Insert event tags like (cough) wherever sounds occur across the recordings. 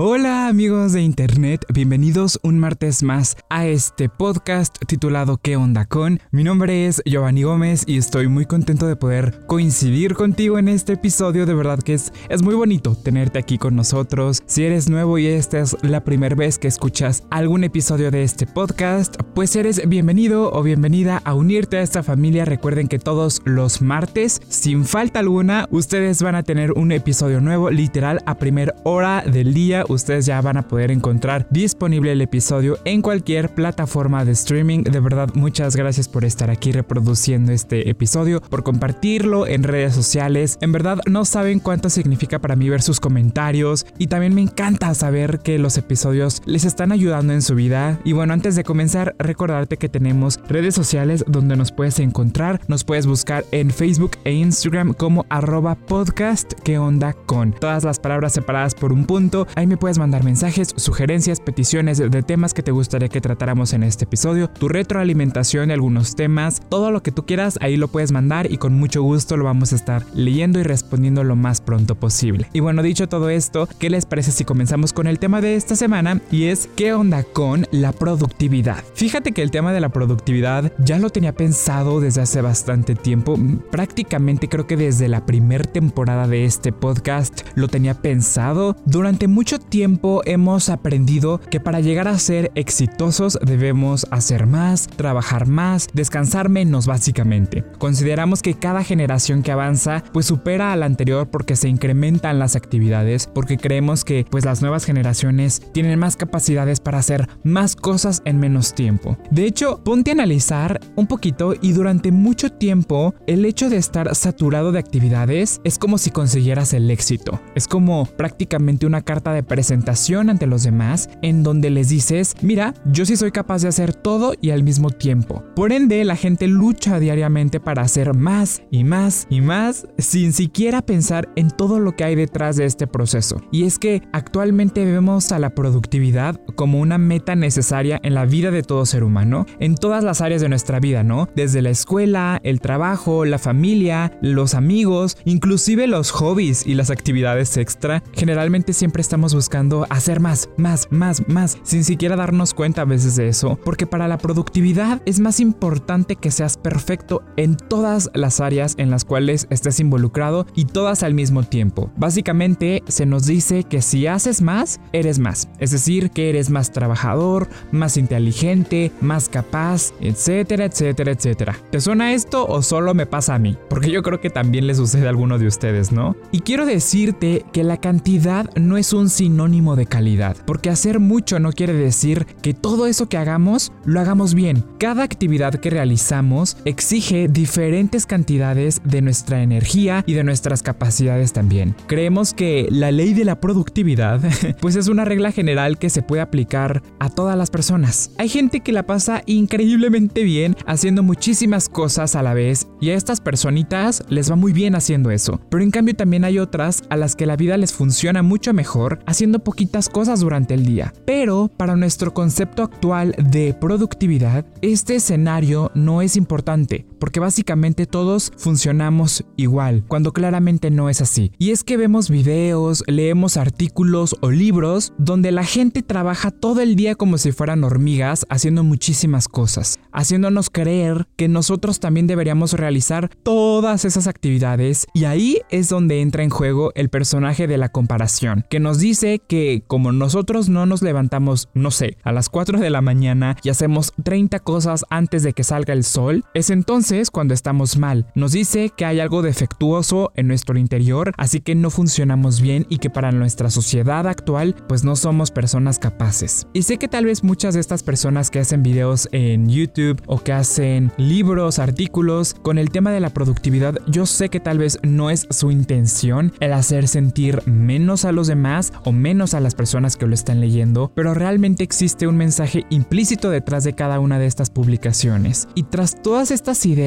Hola amigos de internet, bienvenidos un martes más a este podcast titulado ¿Qué onda con? Mi nombre es Giovanni Gómez y estoy muy contento de poder coincidir contigo en este episodio, de verdad que es, es muy bonito tenerte aquí con nosotros. Si eres nuevo y esta es la primera vez que escuchas algún episodio de este podcast, pues eres bienvenido o bienvenida a unirte a esta familia. Recuerden que todos los martes, sin falta alguna, ustedes van a tener un episodio nuevo, literal a primera hora del día ustedes ya van a poder encontrar disponible el episodio en cualquier plataforma de streaming. De verdad, muchas gracias por estar aquí reproduciendo este episodio, por compartirlo en redes sociales. En verdad, no saben cuánto significa para mí ver sus comentarios y también me encanta saber que los episodios les están ayudando en su vida. Y bueno, antes de comenzar, recordarte que tenemos redes sociales donde nos puedes encontrar. Nos puedes buscar en Facebook e Instagram como arroba podcast que onda con todas las palabras separadas por un punto. Ahí me puedes mandar mensajes, sugerencias, peticiones de temas que te gustaría que tratáramos en este episodio, tu retroalimentación de algunos temas, todo lo que tú quieras, ahí lo puedes mandar y con mucho gusto lo vamos a estar leyendo y respondiendo lo más pronto posible. Y bueno, dicho todo esto, ¿qué les parece si comenzamos con el tema de esta semana? Y es ¿qué onda con la productividad? Fíjate que el tema de la productividad ya lo tenía pensado desde hace bastante tiempo, prácticamente creo que desde la primera temporada de este podcast lo tenía pensado. Durante mucho tiempo hemos aprendido que para llegar a ser exitosos debemos hacer más, trabajar más, descansar menos básicamente. Consideramos que cada generación que avanza pues supera a la anterior porque se incrementan las actividades, porque creemos que pues las nuevas generaciones tienen más capacidades para hacer más cosas en menos tiempo. De hecho, ponte a analizar un poquito y durante mucho tiempo el hecho de estar saturado de actividades es como si consiguieras el éxito. Es como prácticamente una carta de presentación ante los demás en donde les dices, mira, yo sí soy capaz de hacer todo y al mismo tiempo. Por ende, la gente lucha diariamente para hacer más y más y más sin siquiera pensar en todo lo que hay detrás de este proceso. Y es que actualmente vemos a la productividad como una meta necesaria en la vida de todo ser humano, en todas las áreas de nuestra vida, ¿no? Desde la escuela, el trabajo, la familia, los amigos, inclusive los hobbies y las actividades extra. Generalmente siempre estamos buscando hacer más, más, más, más, sin siquiera darnos cuenta a veces de eso, porque para la productividad es más importante que seas perfecto en todas las áreas en las cuales estés involucrado y todas al mismo tiempo. Básicamente se nos dice que si haces más, eres más, es decir, que eres más trabajador, más inteligente, más capaz, etcétera, etcétera, etcétera. ¿Te suena esto o solo me pasa a mí? Porque yo creo que también le sucede a alguno de ustedes, ¿no? Y quiero decirte que la cantidad no es un sin sinónimo de calidad, porque hacer mucho no quiere decir que todo eso que hagamos lo hagamos bien. Cada actividad que realizamos exige diferentes cantidades de nuestra energía y de nuestras capacidades también. Creemos que la ley de la productividad (laughs) pues es una regla general que se puede aplicar a todas las personas. Hay gente que la pasa increíblemente bien haciendo muchísimas cosas a la vez y a estas personitas les va muy bien haciendo eso. Pero en cambio también hay otras a las que la vida les funciona mucho mejor haciendo poquitas cosas durante el día. Pero para nuestro concepto actual de productividad, este escenario no es importante, porque básicamente todos funcionamos igual, cuando claramente no es así. Y es que vemos videos, leemos artículos o libros donde la gente trabaja todo el día como si fueran hormigas haciendo muchísimas cosas, haciéndonos creer que nosotros también deberíamos realizar todas esas actividades y ahí es donde entra en juego el personaje de la comparación, que nos dice que como nosotros no nos levantamos, no sé, a las 4 de la mañana y hacemos 30 cosas antes de que salga el sol, es entonces cuando estamos mal. Nos dice que hay algo defectuoso en nuestro interior, así que no funcionamos bien y que para nuestra sociedad actual pues no somos personas capaces. Y sé que tal vez muchas de estas personas que hacen videos en YouTube o que hacen libros, artículos con el tema de la productividad, yo sé que tal vez no es su intención el hacer sentir menos a los demás o menos a las personas que lo están leyendo, pero realmente existe un mensaje implícito detrás de cada una de estas publicaciones. Y tras todas estas ideas,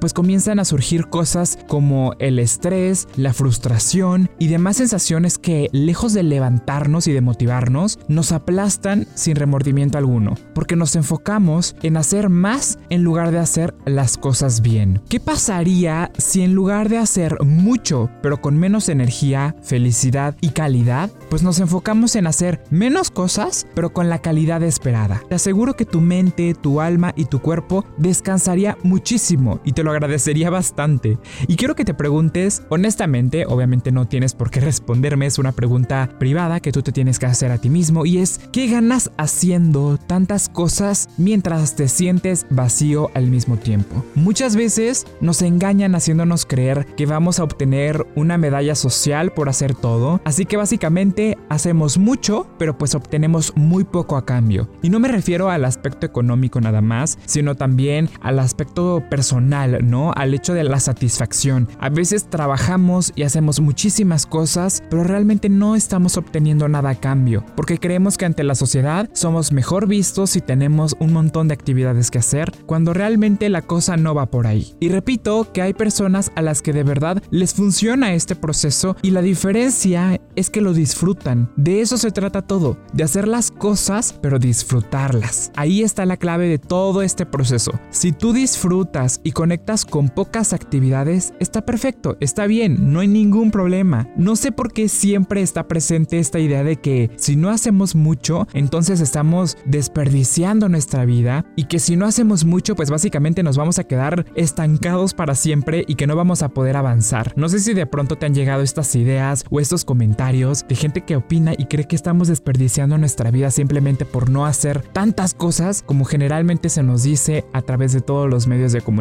pues comienzan a surgir cosas como el estrés, la frustración y demás sensaciones que, lejos de levantarnos y de motivarnos, nos aplastan sin remordimiento alguno, porque nos enfocamos en hacer más en lugar de hacer las cosas bien. ¿Qué pasaría si en lugar de hacer mucho, pero con menos energía, felicidad y calidad, pues nos enfocamos en hacer menos cosas, pero con la calidad esperada? Te aseguro que tu mente, tu alma y tu cuerpo descansaría muchísimo y te lo agradecería bastante. Y quiero que te preguntes, honestamente, obviamente no tienes por qué responderme, es una pregunta privada que tú te tienes que hacer a ti mismo y es, ¿qué ganas haciendo tantas cosas mientras te sientes vacío al mismo tiempo? Muchas veces nos engañan haciéndonos creer que vamos a obtener una medalla social por hacer todo, así que básicamente hacemos mucho, pero pues obtenemos muy poco a cambio. Y no me refiero al aspecto económico nada más, sino también al aspecto personal, ¿no? Al hecho de la satisfacción. A veces trabajamos y hacemos muchísimas cosas, pero realmente no estamos obteniendo nada a cambio, porque creemos que ante la sociedad somos mejor vistos si tenemos un montón de actividades que hacer, cuando realmente la cosa no va por ahí. Y repito que hay personas a las que de verdad les funciona este proceso y la diferencia es que lo disfrutan. De eso se trata todo, de hacer las cosas pero disfrutarlas. Ahí está la clave de todo este proceso. Si tú disfrutas y conectas con pocas actividades, está perfecto, está bien, no hay ningún problema. No sé por qué siempre está presente esta idea de que si no hacemos mucho, entonces estamos desperdiciando nuestra vida y que si no hacemos mucho, pues básicamente nos vamos a quedar estancados para siempre y que no vamos a poder avanzar. No sé si de pronto te han llegado estas ideas o estos comentarios de gente que opina y cree que estamos desperdiciando nuestra vida simplemente por no hacer tantas cosas como generalmente se nos dice a través de todos los medios de comunicación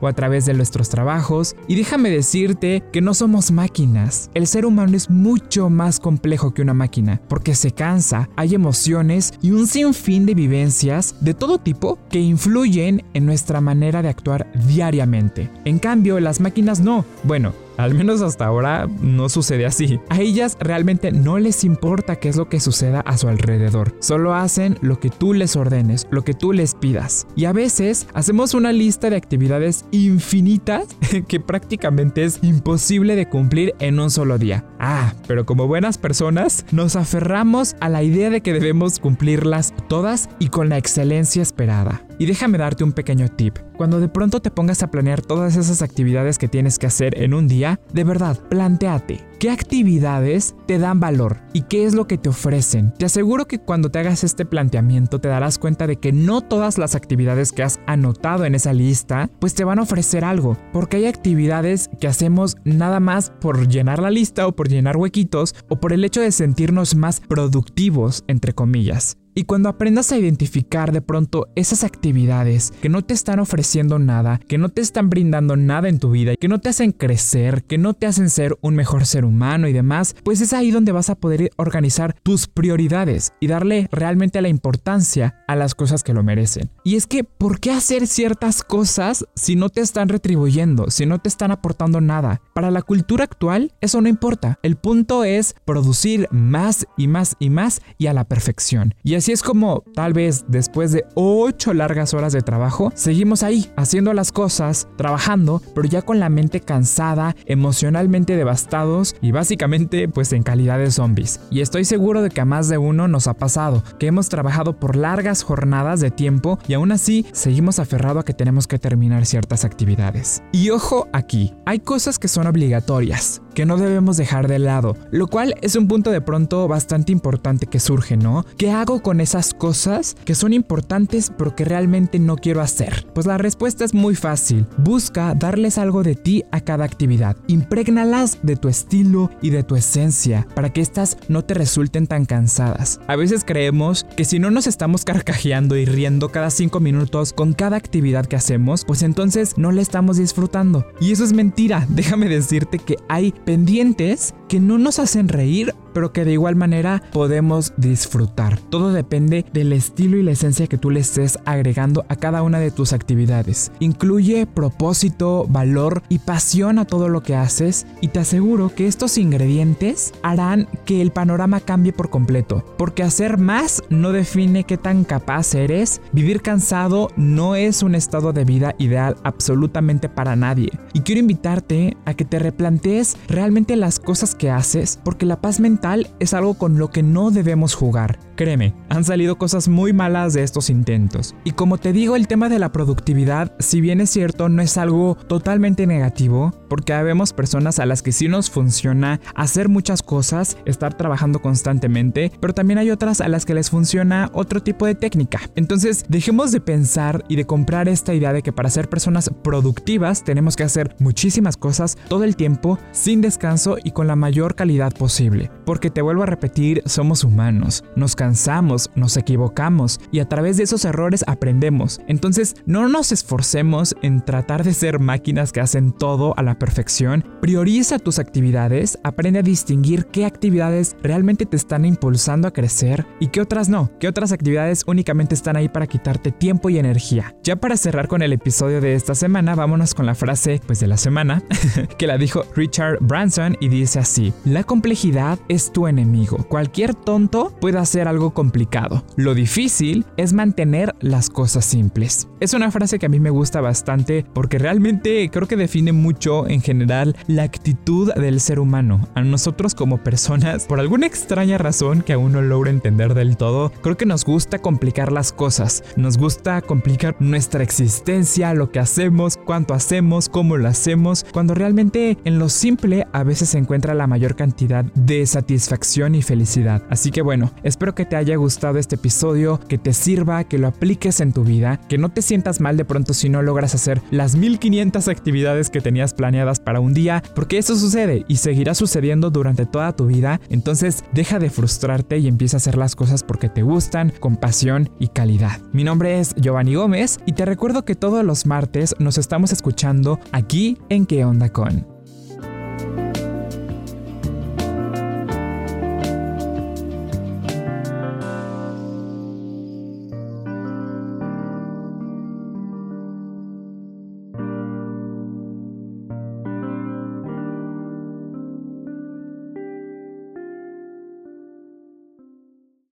o a través de nuestros trabajos. Y déjame decirte que no somos máquinas. El ser humano es mucho más complejo que una máquina porque se cansa, hay emociones y un sinfín de vivencias de todo tipo que influyen en nuestra manera de actuar diariamente. En cambio, las máquinas no. Bueno, al menos hasta ahora no sucede así. A ellas realmente no les importa qué es lo que suceda a su alrededor. Solo hacen lo que tú les ordenes, lo que tú les pidas. Y a veces hacemos una lista de actividades infinitas (laughs) que prácticamente es imposible de cumplir en un solo día. Ah, pero como buenas personas nos aferramos a la idea de que debemos cumplirlas todas y con la excelencia esperada. Y déjame darte un pequeño tip. Cuando de pronto te pongas a planear todas esas actividades que tienes que hacer en un día, de verdad, planteate qué actividades te dan valor y qué es lo que te ofrecen. Te aseguro que cuando te hagas este planteamiento te darás cuenta de que no todas las actividades que has anotado en esa lista pues te van a ofrecer algo, porque hay actividades que hacemos nada más por llenar la lista o por llenar huequitos o por el hecho de sentirnos más productivos entre comillas. Y cuando aprendas a identificar de pronto esas actividades que no te están ofreciendo nada, que no te están brindando nada en tu vida, que no te hacen crecer, que no te hacen ser un mejor ser humano y demás, pues es ahí donde vas a poder organizar tus prioridades y darle realmente la importancia a las cosas que lo merecen. Y es que, ¿por qué hacer ciertas cosas si no te están retribuyendo, si no te están aportando nada? Para la cultura actual, eso no importa. El punto es producir más y más y más y a la perfección. Y así es como, tal vez después de 8 largas horas de trabajo, seguimos ahí, haciendo las cosas, trabajando, pero ya con la mente cansada, emocionalmente devastados y básicamente pues en calidad de zombies. Y estoy seguro de que a más de uno nos ha pasado, que hemos trabajado por largas jornadas de tiempo y aún así seguimos aferrado a que tenemos que terminar ciertas actividades. Y ojo aquí, hay cosas que son obligatorias, que no debemos dejar de lado, lo cual es un punto de pronto bastante importante que surge, ¿no? ¿Qué hago esas cosas que son importantes pero que realmente no quiero hacer? Pues la respuesta es muy fácil. Busca darles algo de ti a cada actividad. Imprégnalas de tu estilo y de tu esencia para que éstas no te resulten tan cansadas. A veces creemos que si no nos estamos carcajeando y riendo cada 5 minutos con cada actividad que hacemos, pues entonces no la estamos disfrutando. Y eso es mentira. (laughs) Déjame decirte que hay pendientes que no nos hacen reír, pero que de igual manera podemos disfrutar. Todo depende del estilo y la esencia que tú le estés agregando a cada una de tus actividades. Incluye propósito, valor y pasión a todo lo que haces y te aseguro que estos ingredientes harán que el panorama cambie por completo, porque hacer más no define qué tan capaz eres, vivir cansado no es un estado de vida ideal absolutamente para nadie. Y quiero invitarte a que te replantees realmente las cosas que haces, porque la paz mental mental es algo con lo que no debemos jugar. Créeme, han salido cosas muy malas de estos intentos. Y como te digo, el tema de la productividad, si bien es cierto, no es algo totalmente negativo, porque habemos personas a las que sí nos funciona hacer muchas cosas, estar trabajando constantemente, pero también hay otras a las que les funciona otro tipo de técnica. Entonces, dejemos de pensar y de comprar esta idea de que para ser personas productivas tenemos que hacer muchísimas cosas todo el tiempo, sin descanso y con la mayor calidad posible. Porque te vuelvo a repetir, somos humanos, nos cansamos, nos equivocamos y a través de esos errores aprendemos. Entonces, no nos esforcemos en tratar de ser máquinas que hacen todo a la perfección. Prioriza tus actividades, aprende a distinguir qué actividades realmente te están impulsando a crecer y qué otras no, qué otras actividades únicamente están ahí para quitarte tiempo y energía. Ya para cerrar con el episodio de esta semana, vámonos con la frase pues de la semana (laughs) que la dijo Richard Branson y dice así: La complejidad es tu enemigo. Cualquier tonto puede hacer algo complicado. Lo difícil es mantener las cosas simples. Es una frase que a mí me gusta bastante porque realmente creo que define mucho en general la actitud del ser humano. A nosotros como personas, por alguna extraña razón que aún no logro entender del todo, creo que nos gusta complicar las cosas. Nos gusta complicar nuestra existencia, lo que hacemos, cuánto hacemos, cómo lo hacemos, cuando realmente en lo simple a veces se encuentra la mayor cantidad de satisfacción y felicidad. Así que bueno, espero que te haya gustado este episodio, que te sirva, que lo apliques en tu vida, que no te sientas mal de pronto si no logras hacer las 1500 actividades que tenías planeadas para un día, porque eso sucede y seguirá sucediendo durante toda tu vida. Entonces deja de frustrarte y empieza a hacer las cosas porque te gustan, con pasión y calidad. Mi nombre es Giovanni Gómez y te recuerdo que todos los martes nos estamos escuchando aquí en ¿Qué onda con?